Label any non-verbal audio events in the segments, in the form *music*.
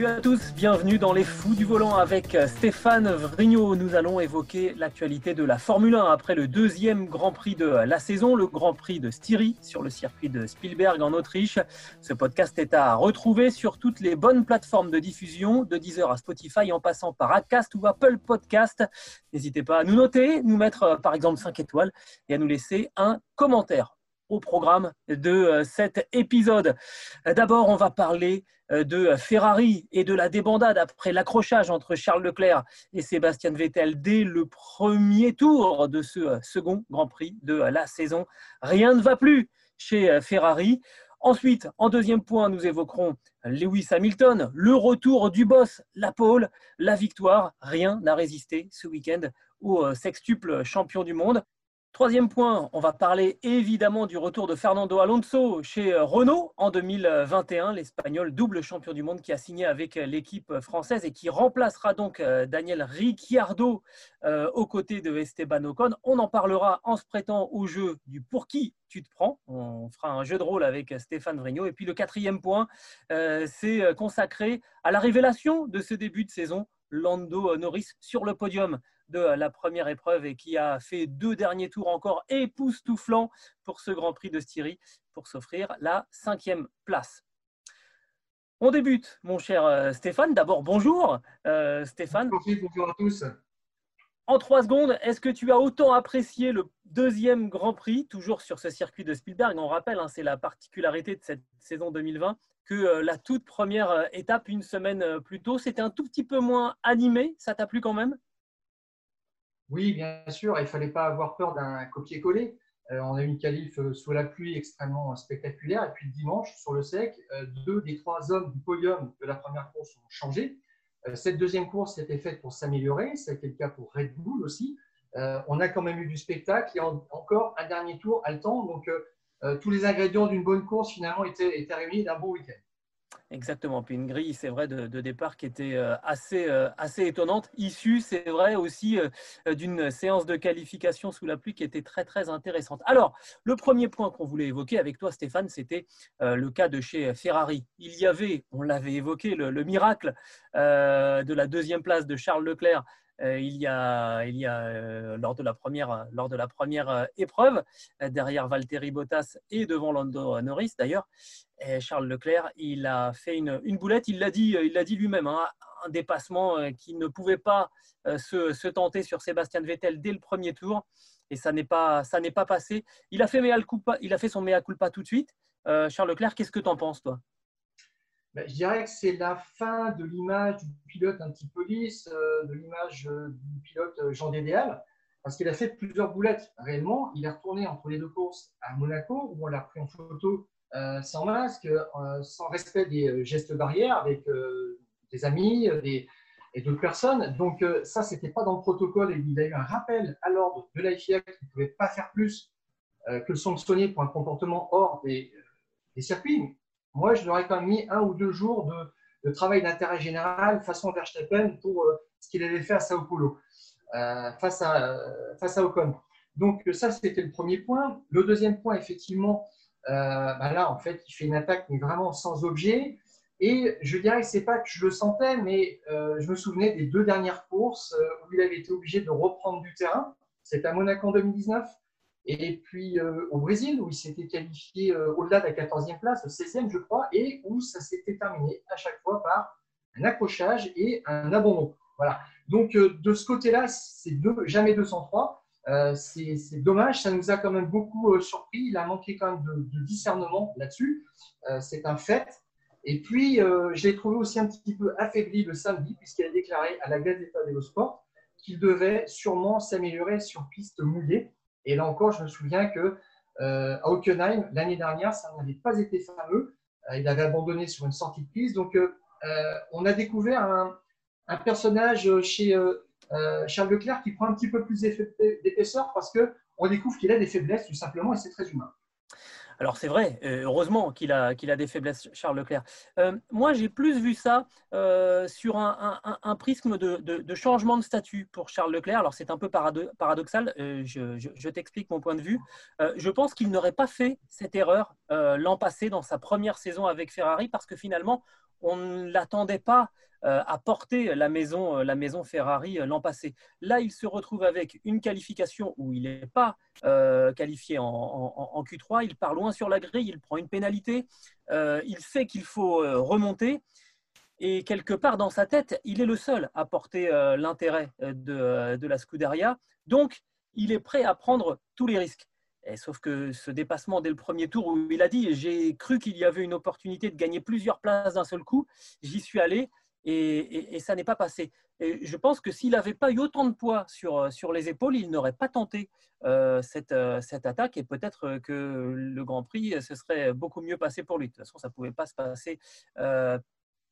Salut à tous, bienvenue dans les fous du volant avec Stéphane Vrignot. Nous allons évoquer l'actualité de la Formule 1 après le deuxième Grand Prix de la saison, le Grand Prix de Styrie sur le circuit de Spielberg en Autriche. Ce podcast est à retrouver sur toutes les bonnes plateformes de diffusion, de Deezer à Spotify en passant par Acast ou Apple Podcast. N'hésitez pas à nous noter, nous mettre euh, par exemple 5 étoiles et à nous laisser un commentaire au programme de euh, cet épisode. Euh, D'abord, on va parler euh, de Ferrari et de la débandade après l'accrochage entre Charles Leclerc et Sébastien Vettel dès le premier tour de ce second Grand Prix de la saison. Rien ne va plus chez Ferrari. Ensuite, en deuxième point, nous évoquerons Lewis Hamilton, le retour du boss, la pole, la victoire. Rien n'a résisté ce week-end au sextuple champion du monde. Troisième point, on va parler évidemment du retour de Fernando Alonso chez Renault en 2021, l'Espagnol double champion du monde qui a signé avec l'équipe française et qui remplacera donc euh, Daniel Ricciardo euh, aux côtés de Esteban Ocon. On en parlera en se prêtant au jeu du pour qui tu te prends. On fera un jeu de rôle avec Stéphane Vrignot. Et puis le quatrième point, euh, c'est consacré à la révélation de ce début de saison, Lando Norris sur le podium de la première épreuve et qui a fait deux derniers tours encore époustouflants pour ce Grand Prix de Styrie pour s'offrir la cinquième place. On débute, mon cher euh, Stéphane. D'abord, bonjour euh, Stéphane. Bonjour à tous. En trois secondes, est-ce que tu as autant apprécié le deuxième Grand Prix, toujours sur ce circuit de Spielberg? On rappelle, hein, c'est la particularité de cette saison 2020, que euh, la toute première étape, une semaine plus tôt, c'était un tout petit peu moins animé. Ça t'a plu quand même? Oui, bien sûr, il ne fallait pas avoir peur d'un copier-coller. Euh, on a eu une qualif euh, sous la pluie extrêmement spectaculaire. Et puis dimanche, sur le sec, euh, deux des trois hommes du podium de la première course ont changé. Cette deuxième course était faite pour s'améliorer. C'était le cas pour Red Bull aussi. On a quand même eu du spectacle et encore un dernier tour à le temps. Donc tous les ingrédients d'une bonne course finalement étaient, étaient réunis d'un bon week-end. Exactement. Puis une grille, c'est vrai, de, départ qui était euh, assez, euh, assez étonnante, issue, c'est vrai, aussi euh, d'une séance de qualification sous la pluie qui était très, très intéressante. Alors, le premier point qu'on voulait évoquer avec toi, Stéphane, c'était le cas de chez Ferrari. Il y avait, on l'avait évoqué, le, miracle de la deuxième place de Charles Leclerc il y a, il y a lors de la première, lors de la première épreuve, derrière Valtteri Bottas et devant Lando Norris d'ailleurs. Charles Leclerc, il a fait une, boulette, il l'a dit, dit lui-même, hein, un dépassement qui ne pouvait pas se, tenter sur Sébastien Vettel dès le premier tour, et ça n'est pas, pas passé. Il a fait culpa, il a fait son mea culpa tout de suite. Charles Leclerc, qu'est-ce que tu en penses, toi? Ben, je dirais que c'est la fin de l'image du pilote un petit peu lisse, euh, de l'image euh, du pilote euh, Jean Dédéal, parce qu'il a fait plusieurs boulettes. Réellement, il est retourné entre les deux courses à Monaco, où on l'a pris en photo sans masque, sans respect des gestes barrières, avec des amis et d'autres personnes. Donc ça, ce n'était pas dans le protocole. Et il a eu un rappel à l'ordre de la FIA qu'il ne pouvait pas faire plus que le sanctionner pour un comportement hors des, des circuits moi, je leur ai mis un ou deux jours de, travail d'intérêt général façon Verstappen pour euh, ce qu'il avait fait à Sao Paulo, euh, face, à, face à Ocon. Donc, ça, c'était le premier point. Le deuxième point, effectivement, euh, bah là, en fait, il fait une attaque, mais vraiment sans objet. Et je dirais que ce n'est pas que je le sentais, mais je me souvenais des deux dernières courses où il avait été obligé de reprendre du terrain. C'était à Monaco en 2019 et puis euh, au Brésil, où il s'était qualifié euh, au-delà de la 14e place, 16e je crois, et où ça s'était terminé à chaque fois par un accrochage et un abandon. Voilà. Donc euh, de ce côté-là, c'est jamais 203. c'est dommage, ça nous a quand même beaucoup surpris. Il a manqué quand même de, discernement là-dessus. c'est un fait. Et puis, je l'ai trouvé aussi un petit peu affaibli le samedi, puisqu'il a déclaré à la Gazeta dello Sport qu'il devait sûrement s'améliorer sur piste mouillée. Et là encore, je me souviens que à Hockenheim, l'année dernière, ça n'avait pas été fameux. il avait abandonné sur une sortie de piste. Donc, on a découvert un, un personnage chez Charles Leclerc qui prend un petit peu plus d'épaisseur parce qu'on découvre qu'il a des faiblesses tout simplement et c'est très humain. Alors c'est vrai, euh, heureusement qu'il a, a des faiblesses, Charles Leclerc. Euh, moi, j'ai plus vu ça euh, sur un, prisme de, changement de statut pour Charles Leclerc. Alors c'est un peu paradoxal, je, t'explique mon point de vue. je pense qu'il n'aurait pas fait cette erreur l'an passé dans sa première saison avec Ferrari parce que finalement, on ne l'attendait pas euh, à porter la maison, euh, Ferrari euh, l'an passé. Là, il se retrouve avec une qualification où il n'est pas qualifié en, Q3, il part loin sur la grille, il prend une pénalité, il sait qu'il faut remonter. Et quelque part dans sa tête, il est le seul à porter l'intérêt de, de, la Scuderia. Donc, il est prêt à prendre tous les risques. Sauf que ce dépassement dès le premier tour où il a dit j'ai cru qu'il y avait une opportunité de gagner plusieurs places d'un seul coup, j'y suis allé et, ça n'est pas passé. Et je pense que s'il n'avait pas eu autant de poids sur, euh, sur les épaules, il n'aurait pas tenté euh, cette, euh, cette, attaque et peut-être que le Grand Prix se serait beaucoup mieux passé pour lui. De toute façon, ça ne pouvait pas se passer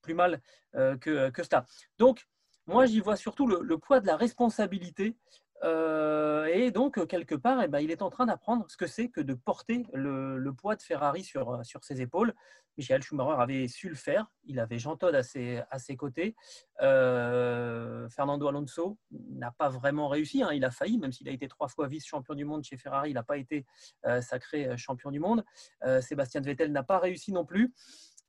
plus mal que, que ça. Donc, moi, j'y vois surtout le, poids de la responsabilité euh, et donc, quelque part, eh ben, il est en train d'apprendre ce que c'est que de porter le, poids de Ferrari sur, sur, ses épaules. Michael Schumacher avait su le faire. Il avait Jean Todt à ses, à ses côtés. Euh, Fernando Alonso n'a pas vraiment réussi. Hein. Il a failli, même s'il a été trois fois vice-champion du monde chez Ferrari, il n'a pas été euh, sacré champion du monde. Sébastien Vettel n'a pas réussi non plus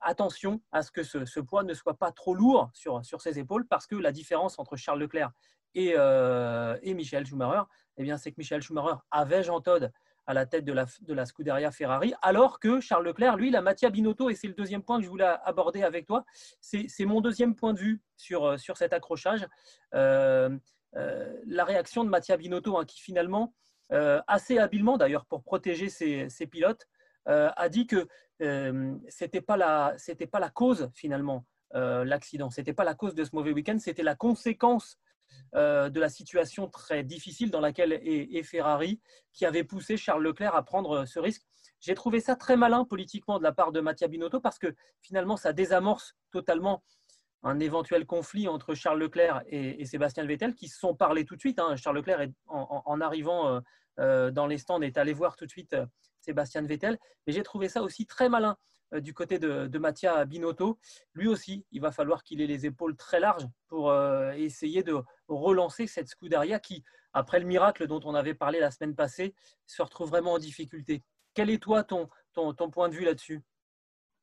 attention à ce que ce, poids ne soit pas trop lourd sur, sur ses épaules parce que la différence entre Charles Leclerc et, euh, et Schumacher, eh c'est que Michael Schumacher avait Jean Todt à la tête de la, de Scuderia Ferrari, alors que Charles Leclerc, lui, la Mattia Binotto, et c'est le deuxième point que je voulais aborder avec toi, c'est mon deuxième point de vue sur, euh, sur cet accrochage. Euh, la réaction de Mattia Binotto, hein, qui finalement, assez habilement d'ailleurs pour protéger ses, pilotes, a dit que ce n'était pas, la, cause finalement, l'accident, ce n'était pas la cause de ce mauvais week-end, c'était la conséquence euh, de la situation très difficile dans laquelle est, Ferrari, qui avait poussé Charles Leclerc à prendre euh, ce risque. J'ai trouvé ça très malin politiquement de la part de Mattia Binotto parce que finalement, ça désamorce totalement un éventuel conflit entre Charles Leclerc et, Sébastien Vettel qui se sont parlé tout de suite. Hein. Charles Leclerc, en, arrivant euh, dans les stands, est allé voir tout de suite Sébastien Vettel. Mais j'ai trouvé ça aussi très malin euh, du côté de, de Mattia Binotto. Lui aussi, il va falloir qu'il ait les épaules très larges pour euh, essayer de relancer cette Scuderia qui, après le miracle dont on avait parlé la semaine passée, se retrouve vraiment en difficulté. Quel est toi ton, ton, point de vue là-dessus?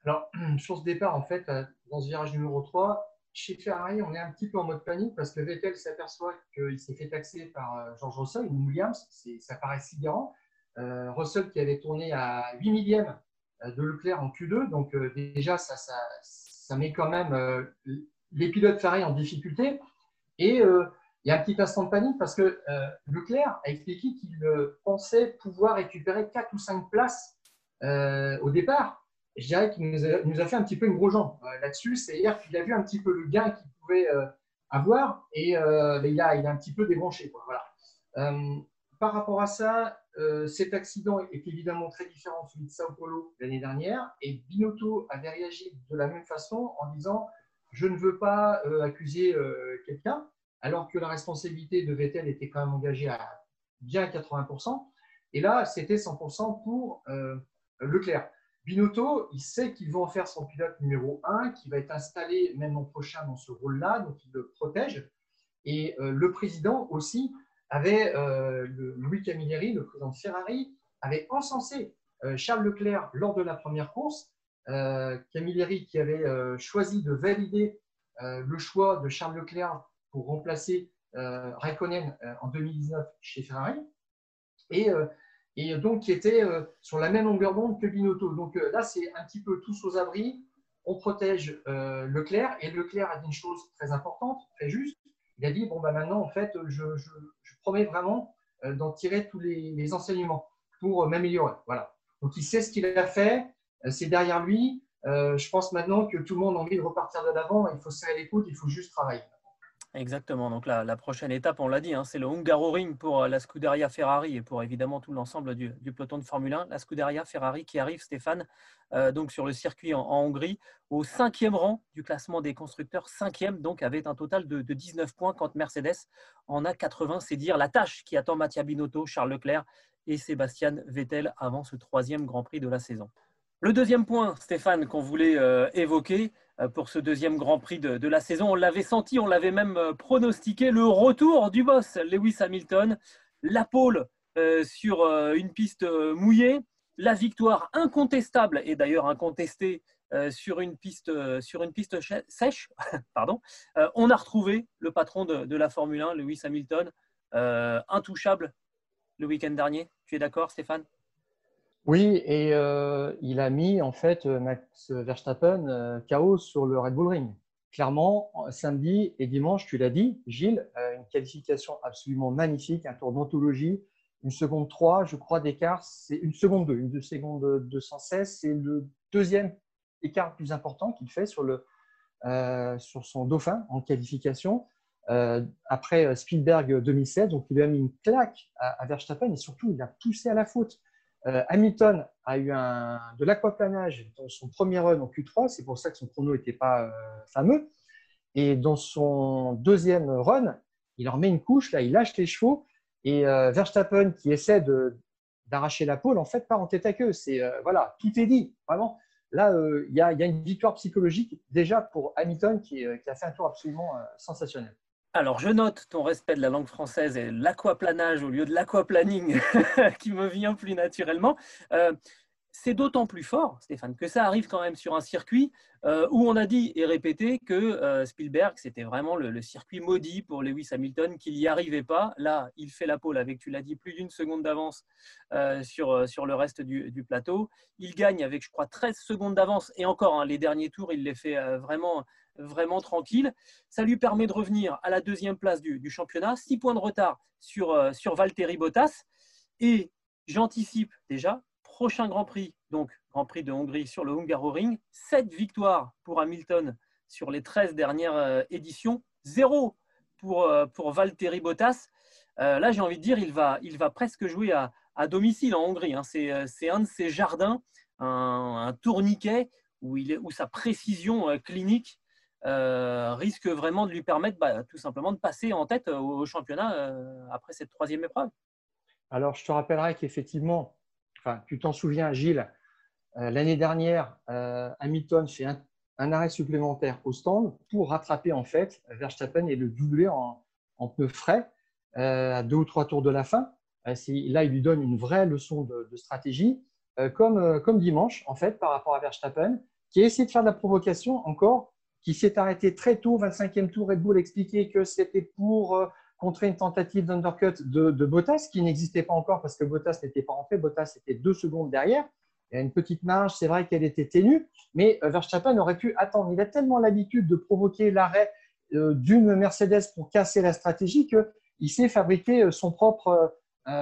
Alors, *clears throat* sur ce départ, en fait, euh, dans ce virage numéro 3, chez Ferrari, on est un petit peu en mode panique parce que Vettel s'aperçoit qu'il s'est fait taxer par George Russell, une Williams, ça paraît sidérant. Russell qui avait tourné à 8 millièmes euh, de Leclerc en Q2. Donc euh, déjà, ça, ça, ça, met quand même euh, les pilotes Ferrari en difficulté. Et il y a un petit instant de panique parce que Leclerc a expliqué qu'il pensait pouvoir récupérer 4 ou 5 places au départ. Je dirais qu'il nous, a fait un petit peu une gros jambe là-dessus. C'est-à-dire qu'il a vu un petit peu le gain qu'il pouvait avoir et il, a, il a un petit peu débranché. Par rapport à ça, euh, cet accident est évidemment très différent de celui de Sao Paulo l'année dernière et Binotto avait réagi de la même façon en disant je ne veux pas euh, accuser euh, quelqu'un alors que la responsabilité de Vettel était quand même engagée à bien 80%. Et là, c'était 100% pour Leclerc. Binotto, il sait qu'il va en faire son pilote numéro 1, qui va être installé même l'an prochain dans ce rôle-là, donc il le protège. Et le président aussi avait euh, Louis Camilleri, le président de Ferrari, avait encensé euh, Charles Leclerc lors de la première course. Euh, Camilleri qui avait choisi de valider le choix de Charles Leclerc pour remplacer Raikkonen en 2019 chez Ferrari. Et, donc qui était sur la même longueur d'onde que Binotto. Donc là, c'est un petit peu tous aux abris. On protège Leclerc et Leclerc a dit une chose très importante, très juste il a dit bon bah maintenant en fait je, promets vraiment euh, d'en tirer tous les, enseignements pour euh, m'améliorer. Voilà. Donc il sait ce qu'il a fait, euh, c'est derrière lui. je pense maintenant que tout le monde a envie de repartir de l'avant. Il faut serrer les coudes, il faut juste travailler. Exactement. Donc la, prochaine étape, on l'a dit, hein, c'est le Hungaroring pour euh, la Scuderia Ferrari et pour évidemment tout l'ensemble du, peloton de Formule 1. La Scuderia Ferrari qui arrive, Stéphane, euh, donc sur le circuit en, Hongrie, au cinquième rang du classement des constructeurs, cinquième, donc avec un total de, 19 points quand Mercedes en a 80. C'est dire la tâche qui attend Mattia Binotto, Charles Leclerc et Sébastien Vettel avant ce troisième Grand Prix de la saison. Le deuxième point, Stéphane, qu'on voulait euh, évoquer, pour ce deuxième Grand Prix de, la saison. On l'avait senti, on l'avait même euh, pronostiqué, le retour du boss Lewis Hamilton, la pole euh, sur une piste mouillée, la victoire incontestable et d'ailleurs incontestée sur une piste, sur une piste sèche. *laughs* Pardon. on a retrouvé le patron de, de la Formule 1, Lewis Hamilton, intouchable le week-end dernier. Tu es d'accord, Stéphane? Oui, et euh, il a mis en fait Max Verstappen euh, KO sur le Red Bull Ring. Clairement, samedi et dimanche, tu l'as dit, Gilles, euh, une qualification absolument magnifique, un tour d'anthologie, une seconde 3, je crois, d'écart, c'est une seconde 2, une seconde 216, c'est le deuxième écart plus important qu'il fait sur, le, sur son dauphin en qualification. après Spielberg 2016, donc il lui a mis une claque à, à Verstappen et surtout il a poussé à la faute. Euh, Hamilton a eu un, de l'aquaplanage dans son premier run en Q3, c'est pour ça que son chrono n'était pas euh, fameux. Et dans son deuxième run, il en remet une couche, là, il lâche les chevaux. Et euh, Verstappen, qui essaie d'arracher la pole, en fait, part en tête à queue. C'est, voilà, tout est dit, vraiment. Là, il y, a une victoire psychologique déjà pour Hamilton qui a fait un tour absolument sensationnel. Alors, je note ton respect de la langue française et l'aquaplanage au lieu de l'aquaplaning *laughs* qui me vient plus naturellement. Euh, c'est d'autant plus fort, Stéphane, que ça arrive quand même sur un circuit euh, où on a dit et répété que euh, Spielberg, c'était vraiment le, circuit maudit pour Lewis Hamilton, qu'il n'y arrivait pas. Là, il fait la pole avec, tu l'as dit, plus d'une seconde d'avance sur, sur le reste du, plateau. Il gagne avec, je crois, 13 secondes d'avance. Et encore, hein, les derniers tours, il les fait vraiment vraiment tranquille. Ça lui permet de revenir à la deuxième place du, championnat, six points de retard sur, euh, sur Valtteri Bottas. Et j'anticipe déjà, prochain Grand Prix, donc Grand Prix de Hongrie sur le Hungaroring, sept victoires pour Hamilton sur les 13 dernières euh, éditions, zéro pour, euh, pour Valtteri Bottas. là, j'ai envie de dire, il va, il va presque jouer à, domicile en Hongrie. Hein. C'est un de ses jardins, un, tourniquet où, il où sa précision clinique risque vraiment de lui permettre bah, tout simplement de passer en tête au, championnat euh, après cette troisième épreuve. Alors, je te rappellerai qu'effectivement, enfin, tu t'en souviens, Gilles, euh, l'année dernière, Hamilton fait un, arrêt supplémentaire au stand pour rattraper en fait Verstappen et le doubler en, pneus frais à deux ou trois tours de la fin. là, il lui donne une vraie leçon de, de stratégie, comme, comme dimanche, en fait, par rapport à Verstappen, qui a essayé de faire de la provocation encore qui s'est arrêté très tôt, 25e tour. Red Bull expliquait que c'était pour euh, contrer une tentative d'undercut de, Bottas, qui n'existait pas encore parce que Bottas n'était pas rentré. Bottas était deux secondes derrière. Il y a une petite marge, c'est vrai qu'elle était ténue, mais euh, Verstappen aurait pu attendre. Il a tellement l'habitude de provoquer l'arrêt euh, d'une Mercedes pour casser la stratégie qu'il s'est fabriqué son propre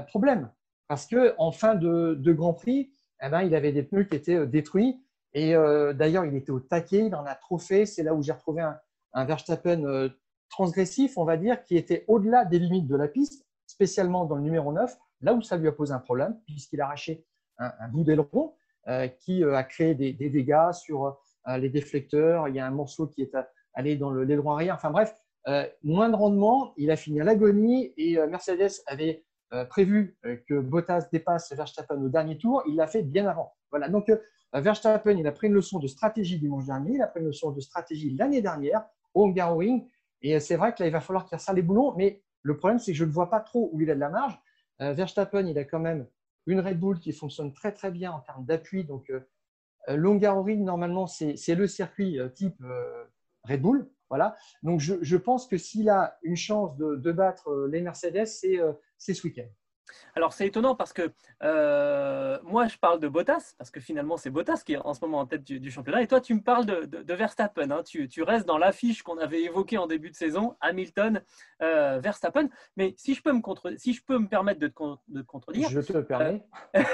problème. Parce qu'en fin de, Grand Prix, eh ben, il avait des pneus qui étaient détruits et euh, d'ailleurs, il était au taquet, il en a trop fait. C'est là où j'ai retrouvé un, Verstappen euh, transgressif, on va dire, qui était au-delà des limites de la piste, spécialement dans le numéro 9, là où ça lui a posé un problème, puisqu'il a arraché un, bout d'aileron euh, qui a créé des, dégâts sur les déflecteurs. Il y a un morceau qui est allé dans l'aileron arrière. Enfin bref, moins de rendement. Il a fini à l'agonie et Mercedes avait prévu que Bottas dépasse Verstappen au dernier tour. Il l'a fait bien avant. Voilà. Donc, Verstappen, il a pris une leçon de stratégie dimanche dernier, il a pris une leçon de stratégie l'année dernière au Hungaroring. Et c'est vrai que là, il va falloir qu'il resserre les boulons. Mais le problème, c'est que je ne vois pas trop où il a de la marge. Euh, Verstappen, il a quand même une Red Bull qui fonctionne très, très bien en termes d'appui. Donc, euh, l'Hungaroring, normalement, c'est le circuit type Red Bull. Voilà. Donc, je, pense que s'il a une chance de, de battre les Mercedes, c'est ce week-end. Alors c'est étonnant parce que euh, moi je parle de Bottas, parce que finalement c'est Bottas qui est en ce moment en tête du, championnat, et toi tu me parles de, Verstappen, hein. tu, restes dans l'affiche qu'on avait évoquée en début de saison, Hamilton, euh, Verstappen, mais si je peux me, si je peux me permettre de te, contredire, je te le permets. *laughs*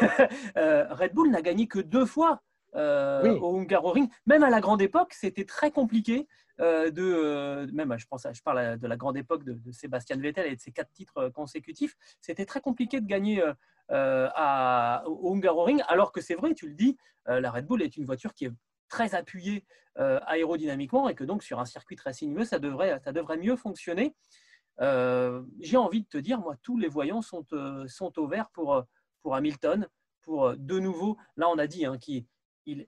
Euh, Red Bull n'a gagné que deux fois au Hungaroring. Même à la grande époque, c'était très compliqué de. même, je, pense, je parle de la grande époque de, Sébastien Vettel et de ses quatre titres consécutifs. C'était très compliqué de gagner à, au Hungaroring, alors que c'est vrai, tu le dis, la Red Bull est une voiture qui est très appuyée aérodynamiquement et que donc sur un circuit très sinueux, ça devrait, ça devrait mieux fonctionner. Euh, j'ai envie de te dire, moi, tous les voyants sont, euh, sont au vert pour, euh, pour Hamilton, pour de nouveau, là on a dit hein, qu'il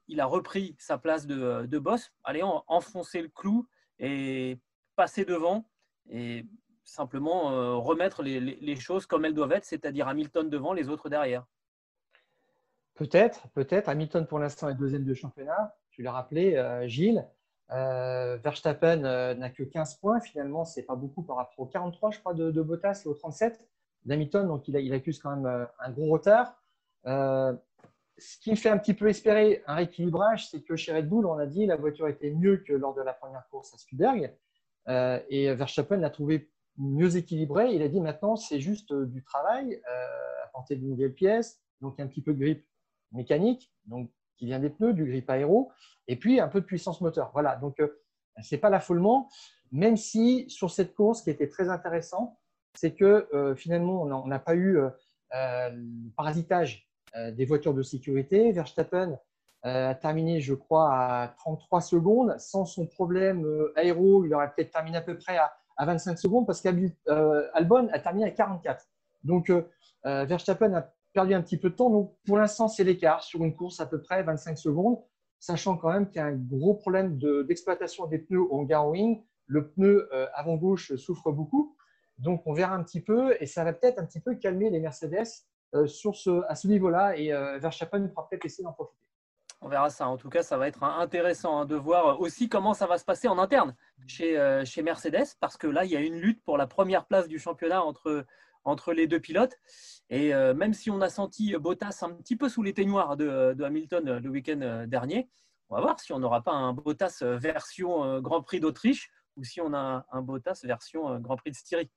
il, a repris sa place de, boss, allez, enfoncer le clou et passer devant et simplement remettre les, choses comme elles doivent être, c'est-à-dire Hamilton devant, les autres derrière. Peut-être, peut-être. Hamilton pour l'instant est deuxième de championnat. Tu l'as rappelé, Gilles. Euh, Verstappen euh, n'a que 15 points. Finalement, c'est pas beaucoup par rapport aux 43, je crois, de, Bottas et aux 37 d'Hamilton. Donc, il, accuse quand même euh, un gros retard. Ce qui fait un petit peu espérer un rééquilibrage, c'est que chez Red Bull, on a dit la voiture était mieux que lors de la première course à Spielberg. et Verstappen l'a trouvé mieux équilibré. Il a dit maintenant, c'est juste du travail, apporter de nouvelles pièces, donc un petit peu de grip mécanique. Donc, qui vient des pneus, du grip aéro, et puis un peu de puissance moteur. Voilà, donc euh, ce n'est pas l'affolement, même si sur cette course, ce qui était très intéressant, c'est que euh, finalement, on n'a pas eu euh, le parasitage des voitures de sécurité. Verstappen a terminé, je crois, à 33 secondes. Sans son problème aéro, il aurait peut-être terminé à peu près à, à 25 secondes parce qu'Albon a terminé à 44. Donc, Verstappen a perdu un petit peu de temps. Donc, pour l'instant, c'est l'écart sur une course à peu près 25 secondes, sachant quand même qu'il y a un gros problème d'exploitation des pneus au Garwing. Le pneu euh, avant gauche souffre beaucoup. Donc, on verra un petit peu et ça va peut-être un petit peu calmer les Mercedes euh, ce, à ce niveau-là et euh, Verstappen pourra peut-être essayer d'en profiter. On verra ça. En tout cas, ça va être intéressant hein, de voir aussi comment ça va se passer en interne chez, chez Mercedes, parce que là, il y a une lutte pour la première place du championnat entre, entre les deux pilotes. Et euh, même si on a senti Bottas un petit peu sous les teignoirs de, Hamilton euh, le week-end euh, dernier, on va voir si on n'aura pas un Bottas version Grand Prix d'Autriche ou si on a un Bottas version Grand Prix de Styrie.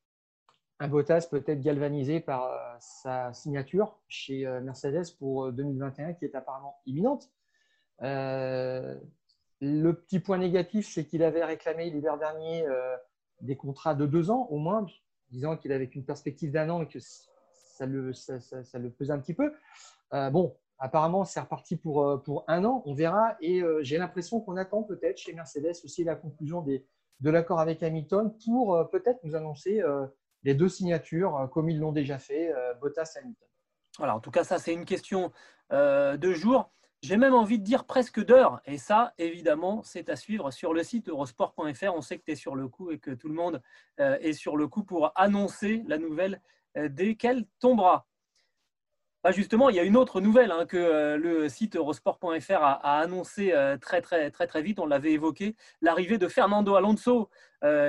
Un Bottas peut-être galvanisé par sa signature chez Mercedes pour 2021 qui est apparemment imminente. le petit point négatif, c'est qu'il avait réclamé l'hiver dernier des contrats de deux ans au moins, disant qu'il avait une perspective d'un an et que ça le, pesait un petit peu. Euh, bon, apparemment, c'est reparti pour, euh, un an, on verra. Et euh, j'ai l'impression qu'on attend peut-être chez Mercedes aussi la conclusion de l'accord avec Hamilton pour peut-être nous annoncer les deux signatures, comme ils l'ont déjà fait, Bottas et Hamilton. Voilà, en tout cas, ça, c'est une question de jour. J'ai même envie de dire presque d'heures. Et ça, évidemment, c'est à suivre sur le site eurosport.fr. On sait que tu es sur le coup et que tout le monde est sur le coup pour annoncer la nouvelle euh, dès qu'elle tombera. Bah, justement, il y a une autre nouvelle hein, que euh, le site eurosport.fr a, annoncé euh, très, très, vite. On l'avait évoqué, l'arrivée de Fernando Alonso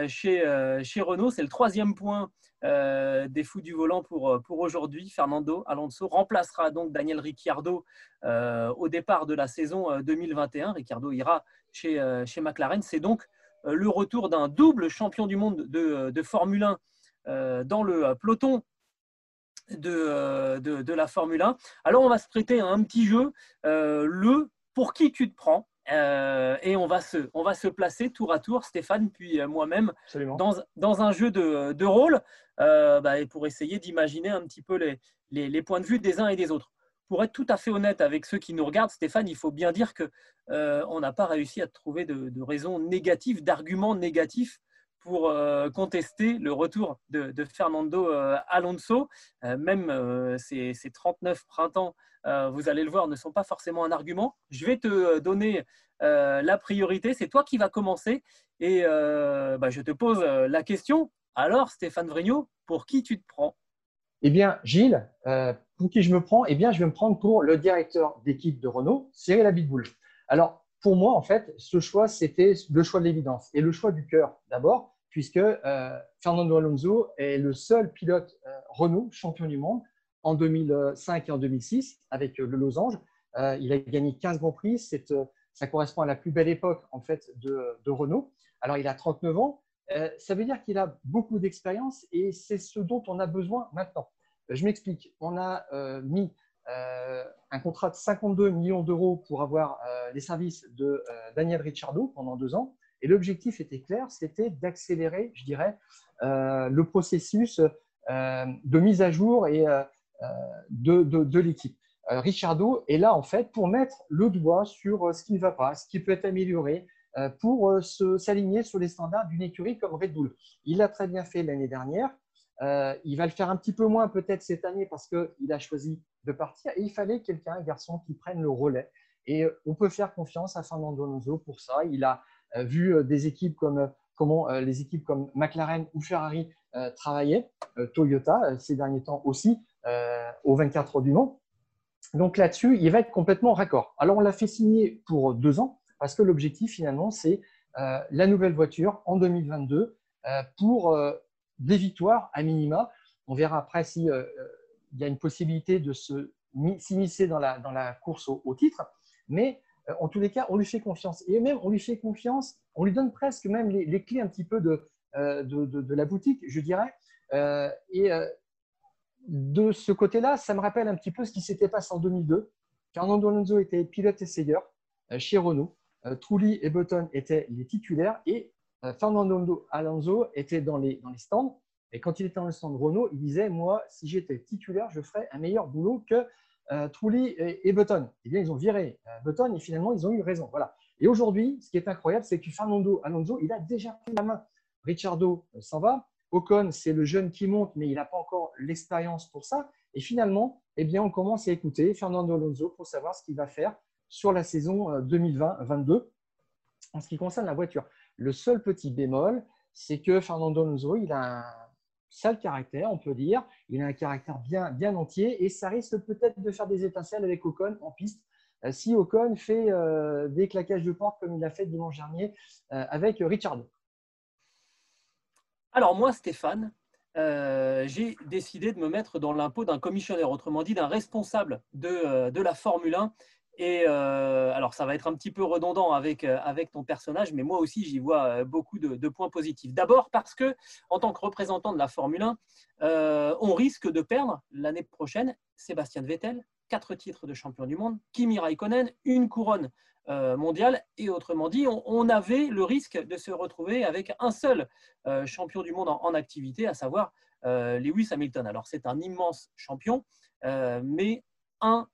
chez, chez Renault. C'est le troisième point des fous du volant pour, aujourd'hui. Fernando Alonso remplacera donc Daniel Ricciardo au départ de la saison 2021. Ricciardo ira chez, chez McLaren. C'est donc le retour d'un double champion du monde de, de Formule 1 dans le peloton euh, de, de, la Formule 1. Alors, on va se prêter à un petit jeu, euh, le pour qui tu te prends. Euh, et on va, se, on va se placer tour à tour, Stéphane, puis moi-même, dans, dans, un jeu de, de rôle, bah, et pour essayer d'imaginer un petit peu les, les, les, points de vue des uns et des autres. Pour être tout à fait honnête avec ceux qui nous regardent, Stéphane, il faut bien dire que on n'a pas réussi à trouver de, de raisons négatives, d'arguments négatifs pour euh, contester le retour de, Fernando euh, Alonso. Euh, même ces, 39 printemps, vous allez le voir, ne sont pas forcément un argument. Je vais te donner la priorité. C'est toi qui vas commencer. Et bah, je te pose la question. Alors, Stéphane Vrignot, pour qui tu te prends? Eh bien, Gilles, pour qui je me prends? Eh bien, je vais me prendre pour le directeur d'équipe de Renault, Cyril Abitboul. Alors, pour moi, en fait, ce choix, c'était le choix de l'évidence et le choix du cœur d'abord puisque euh, Fernando Alonso est le seul pilote euh, Renault champion du monde en 2005 et en 2006 avec euh, le Losange. il a gagné 15 Grands Prix. ça correspond à la plus belle époque en fait de, Renault. Alors, il a 39 ans. ça veut dire qu'il a beaucoup d'expérience et c'est ce dont on a besoin maintenant. Je m'explique. On a mis un contrat de 52 millions d'euros pour avoir les services de Daniel Ricciardo pendant deux ans. Et l'objectif était clair, c'était d'accélérer, je dirais, le processus de mise à jour et de, de l'équipe. Ricciardo est là en fait pour mettre le doigt sur ce qui ne va pas, ce qui peut être amélioré, euh, pour euh, s'aligner sur les standards d'une écurie comme Red Bull. Il l'a très bien fait l'année dernière. Euh, il va le faire un petit peu moins peut-être cette année parce qu'il a choisi de partir. Et il fallait quelqu'un, un garçon, qui prenne le relais. Et on peut faire confiance à Fernando Alonso pour ça. Il a vu des équipes comme comment les équipes comme McLaren ou Ferrari travaillaient, Toyota ces derniers temps aussi, au 24 heures du Mans. Donc là-dessus, il va être complètement raccord. Alors on l'a fait signer pour deux ans parce que l'objectif finalement, c'est euh, la nouvelle voiture en 2022 euh, pour euh, des victoires à minima. On verra après s'il y a une possibilité de s'immiscer dans la, dans la course au, titre, mais en tous les cas, on lui fait confiance. Et même, on lui fait confiance, on lui donne presque même les, clés un petit peu de, de, de, la boutique, je dirais. et de ce côté-là, ça me rappelle un petit peu ce qui s'était passé en 2002. Fernando Alonso était pilote essayeur chez Renault. Euh, Trulli et Button étaient les titulaires et euh, Fernando Alonso était dans les, dans les stands. Et quand il était dans le stand Renault, il disait Moi, si j'étais titulaire, je ferais un meilleur boulot que euh, Trulli et, Button. Eh bien, ils ont viré Button et finalement, ils ont eu raison. Voilà. Et aujourd'hui, ce qui est incroyable, c'est que Fernando Alonso, il a déjà pris la main. Ricciardo s'en va. Ocon, c'est le jeune qui monte, mais il n'a pas encore l'expérience pour ça. Et finalement, eh bien, on commence à écouter Fernando Alonso pour savoir ce qu'il va faire sur la saison 2020-22 euh, en ce qui concerne la voiture. Le seul petit bémol, c'est que Fernando Alonso, il a un sale caractère, on peut dire. Il a un caractère bien, entier et ça risque peut-être de faire des étincelles avec Ocon en piste. Euh, si Ocon fait euh, des claquages de porte comme il l'a fait dimanche dernier avec Richard. Alors moi, Stéphane, j'ai décidé de me mettre dans l'impôt d'un commissionnaire, autrement dit d'un responsable de, de, la Formule 1 et euh, alors, ça va être un petit peu redondant avec, euh, ton personnage, mais moi aussi, j'y vois euh, beaucoup de, points positifs. D'abord parce que, en tant que représentant de la Formule 1, on risque de perdre l'année prochaine Sébastien Vettel, quatre titres de champion du monde, Kimi Raikkonen, une couronne mondiale. Et autrement dit, on, avait le risque de se retrouver avec un seul champion du monde en activité, à savoir Lewis Hamilton. Alors, c'est un immense champion, mais un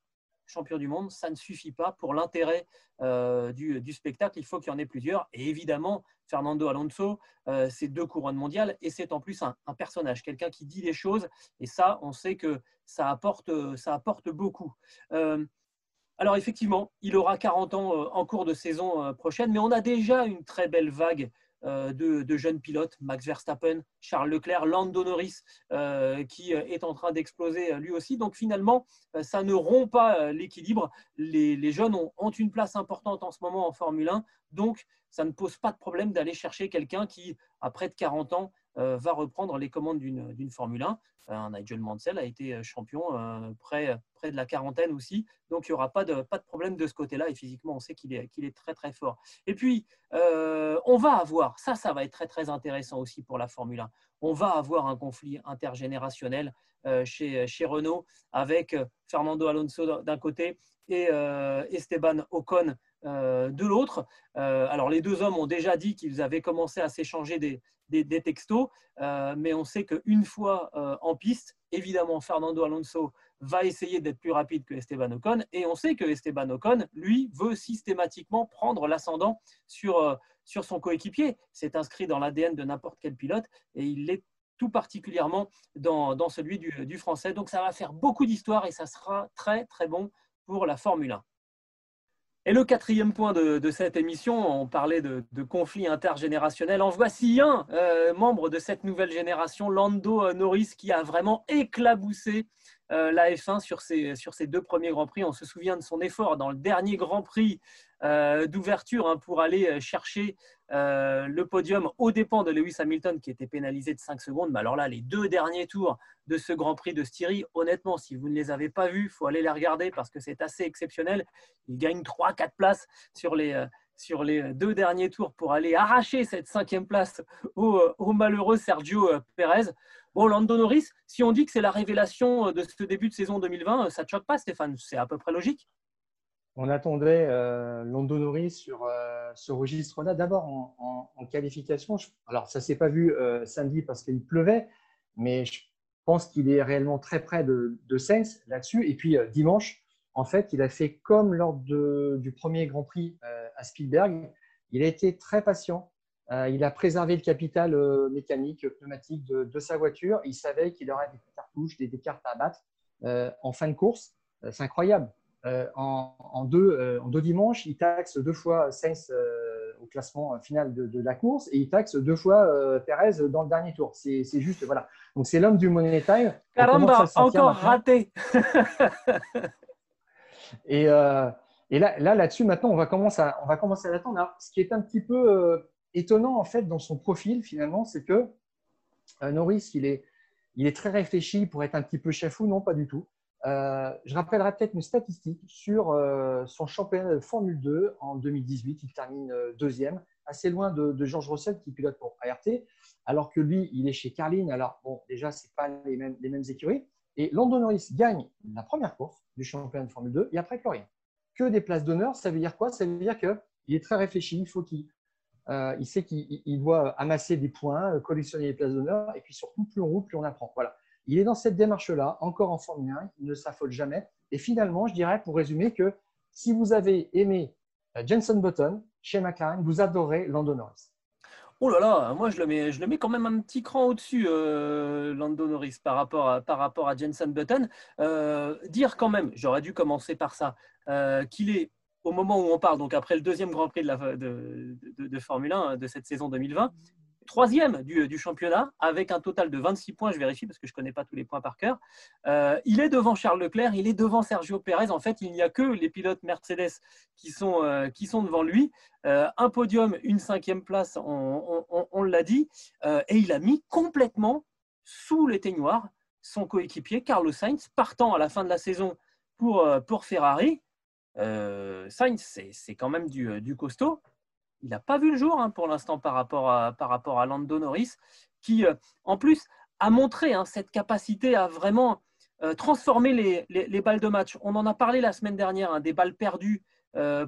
champion du monde, ça ne suffit pas pour l'intérêt euh, du, spectacle. Il faut qu'il y en ait plusieurs. Et évidemment, Fernando Alonso, euh, c'est deux couronnes mondiales et c'est en plus un, personnage, quelqu'un qui dit les choses. Et ça, on sait que ça apporte, apporte beaucoup. Euh, alors effectivement, il aura 40 ans en cours de saison prochaine, mais on a déjà une très belle vague euh, de, jeunes pilotes, Max Verstappen, Charles Leclerc, Lando Norris, euh, qui euh, est en train d'exploser lui aussi. Donc finalement, ça ne rompt pas l'équilibre. Les, jeunes ont, ont, une place importante en ce moment en Formule 1, donc ça ne pose pas de problème d'aller chercher quelqu'un qui, à près de 40 ans, va reprendre les commandes d'une Formule 1. Euh, Nigel Mansell a été euh, champion euh, près, près de la quarantaine aussi. Donc, il n'y aura pas de, pas de problème de ce côté-là. Et physiquement, on sait qu'il est, est très, très fort. Et puis, on va avoir, ça, ça va être très, très intéressant aussi pour la Formule 1. On va avoir un conflit intergénérationnel chez, chez Renault avec Fernando Alonso d'un côté et Esteban Ocon de l'autre. alors les deux hommes ont déjà dit qu'ils avaient commencé à s'échanger des, textos, euh, mais on sait qu'une fois euh, en piste, évidemment, Fernando Alonso va essayer d'être plus rapide que Esteban Ocon, et on sait que Esteban Ocon, lui, veut systématiquement prendre l'ascendant sur, euh, sur son coéquipier. C'est inscrit dans l'ADN de n'importe quel pilote, et il l'est tout particulièrement dans, dans celui du, du français. Donc ça va faire beaucoup d'histoire et ça sera très très bon pour la Formule 1. Et le quatrième point de, cette émission, on parlait de, conflits intergénérationnels. En voici un euh, membre de cette nouvelle génération, Lando euh, Norris, qui a vraiment éclaboussé euh, la F1 sur ses, deux premiers Grands Prix. On se souvient de son effort dans le dernier Grand Prix d'ouverture hein, pour aller euh, le podium aux dépens de Lewis Hamilton qui était pénalisé de 5 secondes. Mais alors là, les deux derniers tours de ce Grand Prix de Styrie, honnêtement, si vous ne les avez pas vus, il faut aller les regarder parce que c'est assez exceptionnel. Il gagne 3-4 places sur les, sur les deux derniers tours pour aller arracher cette cinquième place au, au malheureux Sergio Perez. Bon, Lando Norris, si on dit que c'est la révélation de ce début de saison 2020, ça ne choque pas, Stéphane C'est à peu près logique On attendait euh, Lando Norris sur euh, ce registre-là, d'abord en, qualification. Alors, ça ne s'est pas vu euh, samedi parce qu'il pleuvait, mais je pense qu'il est réellement très près de, de Sainz là-dessus. Et puis, dimanche, en fait, il a fait comme lors du premier Grand Prix à Spielberg. Il a été très patient euh, il a préservé le capital euh, mécanique, pneumatique de, sa voiture. Il savait qu'il aurait des cartouches, des, cartes à battre euh, en fin de course. C'est incroyable. En, deux, en, deux, dimanches, il taxe deux fois Sainz au classement final de, la course et il taxe deux fois Perez dans le dernier tour. C'est juste, voilà. Donc c'est l'homme du money time. Caramba, encore raté. *laughs* et, et, là, là, là-dessus, maintenant, on va commencer à, on va commencer à l'attendre. Ce qui est un petit peu étonnant en fait dans son profil finalement, c'est que euh, Norris, il est, il est très réfléchi pour être un petit peu chefou, non pas du tout. Euh, je rappellerai peut-être une statistique sur euh, son championnat de Formule 2 en 2018. Il termine deuxième, assez loin de, George Russell qui pilote pour ART, alors que lui, il est chez Carlin. Alors, bon, déjà, ce pas les mêmes, les mêmes écuries. Et Lando Norris gagne la première course du championnat de Formule 2 et après plus rien. Que des places d'honneur, ça veut dire quoi? Ça veut dire qu'il est très réfléchi, il faut qu'il euh, il sait qu'il doit amasser des points, euh, collectionner les places d'honneur, et puis surtout, plus on roule, plus on apprend. Voilà. Il est dans cette démarche-là, encore en Formule 1, il ne s'affole jamais. Et finalement, je dirais, pour résumer, que si vous avez aimé euh, Jenson Button chez McLaren, vous adorez Lando Norris. Oh là là, moi je le mets, quand même un petit cran au-dessus, Lando Norris, par rapport à, par Jenson Button. dire quand même, j'aurais dû commencer par ça, qu'il est au moment où on parle, donc après le deuxième Grand Prix de, Formule 1 de cette saison 2020, troisième du, championnat, avec un total de 26 points, je vérifie parce que je ne connais pas tous les points par cœur. Euh, il est devant Charles Leclerc, il est devant Sergio Pérez. En fait, il n'y a que les pilotes Mercedes qui sont, euh, devant lui. Euh, un podium, une cinquième place, on, l'a dit. et il a mis complètement sous l'éteignoir son coéquipier, Carlos Sainz, partant à la fin de la saison pour, Ferrari. Sainz, c'est quand même du, costaud. Il n'a pas vu le jour hein, pour l'instant par, rapport à, par qui euh, en plus a montré hein, cette capacité à vraiment transformer les, balles de match. On en a parlé la semaine dernière, hein, des balles perdues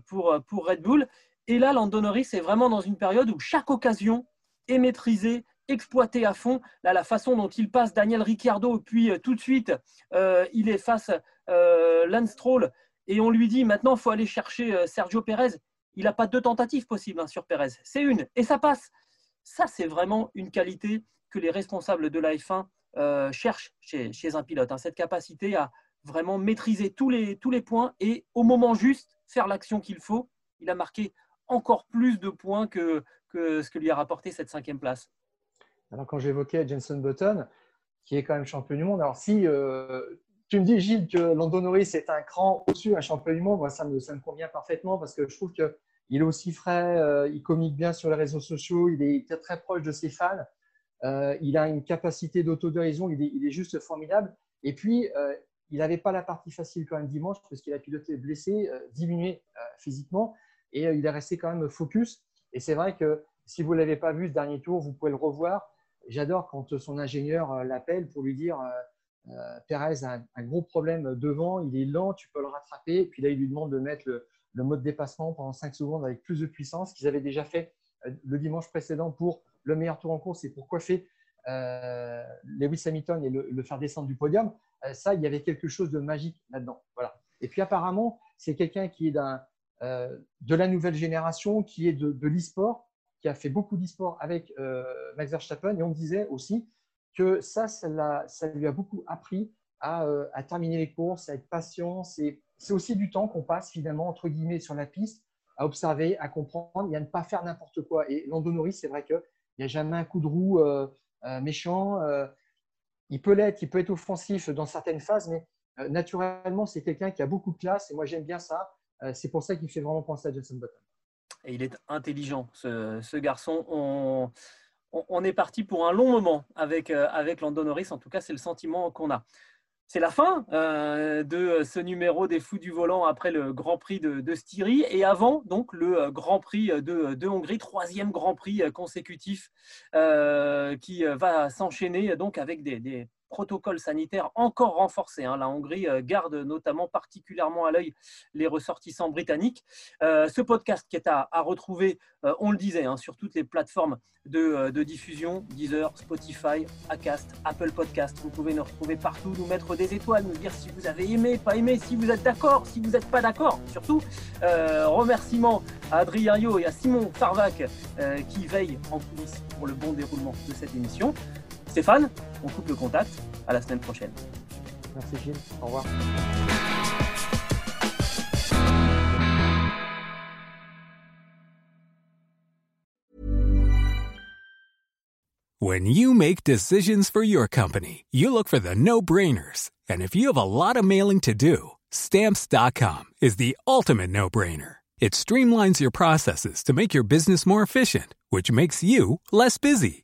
pour, pour Red Bull. Et là, Lando Norris est vraiment dans une période où chaque occasion est maîtrisée, exploitée à fond. Là, la façon dont il passe Daniel Ricciardo, puis tout de suite, il est face Lance Stroll et on lui dit maintenant, il faut aller chercher euh, Sergio Pérez. Il n'a pas deux tentatives possibles hein, sur Pérez. C'est une, et ça passe. Ça, c'est vraiment une qualité que les responsables de la F1 euh, cherchent chez, un pilote. Hein. cette capacité à vraiment maîtriser tous les, points et au moment juste faire l'action qu'il faut. Il a marqué encore plus de points que, que ce que lui a rapporté cette cinquième place. Alors quand j'évoquais Jenson Button, qui est quand même champion du monde, alors si euh, tu me dis, Gilles, que Lando Norris est un cran au-dessus, un champion du monde. Moi, ça me, ça me convient parfaitement parce que je trouve qu'il est aussi frais, euh, il communique bien sur les réseaux sociaux, il est très proche de ses fans. Euh, il a une capacité d'autodérision, il, est juste formidable. Et puis, euh, il n'avait pas la partie facile quand même dimanche parce qu'il a piloté blessé, diminué physiquement et il est resté quand même focus. Et c'est vrai que si vous ne l'avez pas vu ce dernier tour, vous pouvez le revoir. J'adore quand son ingénieur l'appelle pour lui dire euh, Perez a un, gros problème devant, il est lent, tu peux le rattraper. puis là, il lui demande de mettre le, mode dépassement pendant 5 secondes avec plus de puissance qu'ils avaient déjà fait euh, le dimanche précédent pour le meilleur tour en course et pour coiffer euh, Lewis Hamilton et le, faire descendre du podium. Euh, ça, il y avait quelque chose de magique là-dedans. Voilà. Et puis apparemment, c'est quelqu'un qui est de la nouvelle génération, qui est de, de l'e-sport, qui a fait beaucoup d'e-sport avec Max Verstappen. Et on disait aussi que ça, ça, lui a beaucoup appris euh, à, terminer les courses, à être patient. C'est aussi du temps qu'on passe finalement, entre guillemets, sur la piste, à observer, à comprendre et à ne pas faire n'importe quoi. Et Lando Norris, c'est vrai qu'il n'y a jamais un coup de roue euh, euh, méchant. il peut l'être, il peut être offensif dans certaines phases, mais naturellement, c'est quelqu'un qui a beaucoup de classe et moi, j'aime bien ça. c'est pour ça qu'il fait vraiment penser à Johnson Button. Et il est intelligent, ce, garçon. On on, est parti pour un long moment avec, euh, avec Norris. En tout cas, c'est le sentiment qu'on a. c'est la fin euh, de ce numéro des Fous du Volant après le Grand Prix de, Styrie et avant donc le Grand Prix de, Hongrie, troisième Grand Prix consécutif qui va s'enchaîner donc avec des protocole sanitaire encore renforcé. Hein. La Hongrie euh, garde notamment particulièrement à l'œil les ressortissants britanniques. Euh, ce podcast qui est à, retrouver, euh, on le disait, hein, sur toutes les plateformes de, diffusion, Deezer, Spotify, Acast, Apple Podcast. Vous pouvez nous retrouver partout, nous mettre des étoiles, nous dire si vous avez aimé, pas aimé, si vous êtes d'accord, si vous n'êtes pas d'accord. Surtout, remerciements à Adrien Yo et à Simon Farvac qui veillent en coulisses pour le bon déroulement de cette émission. Stéphane, on coupe le contact. À la semaine prochaine. Merci Gilles. Au revoir. When you make decisions for your company, you look for the no-brainers. And if you have a lot of mailing to do, stamps.com is the ultimate no-brainer. It streamlines your processes to make your business more efficient, which makes you less busy.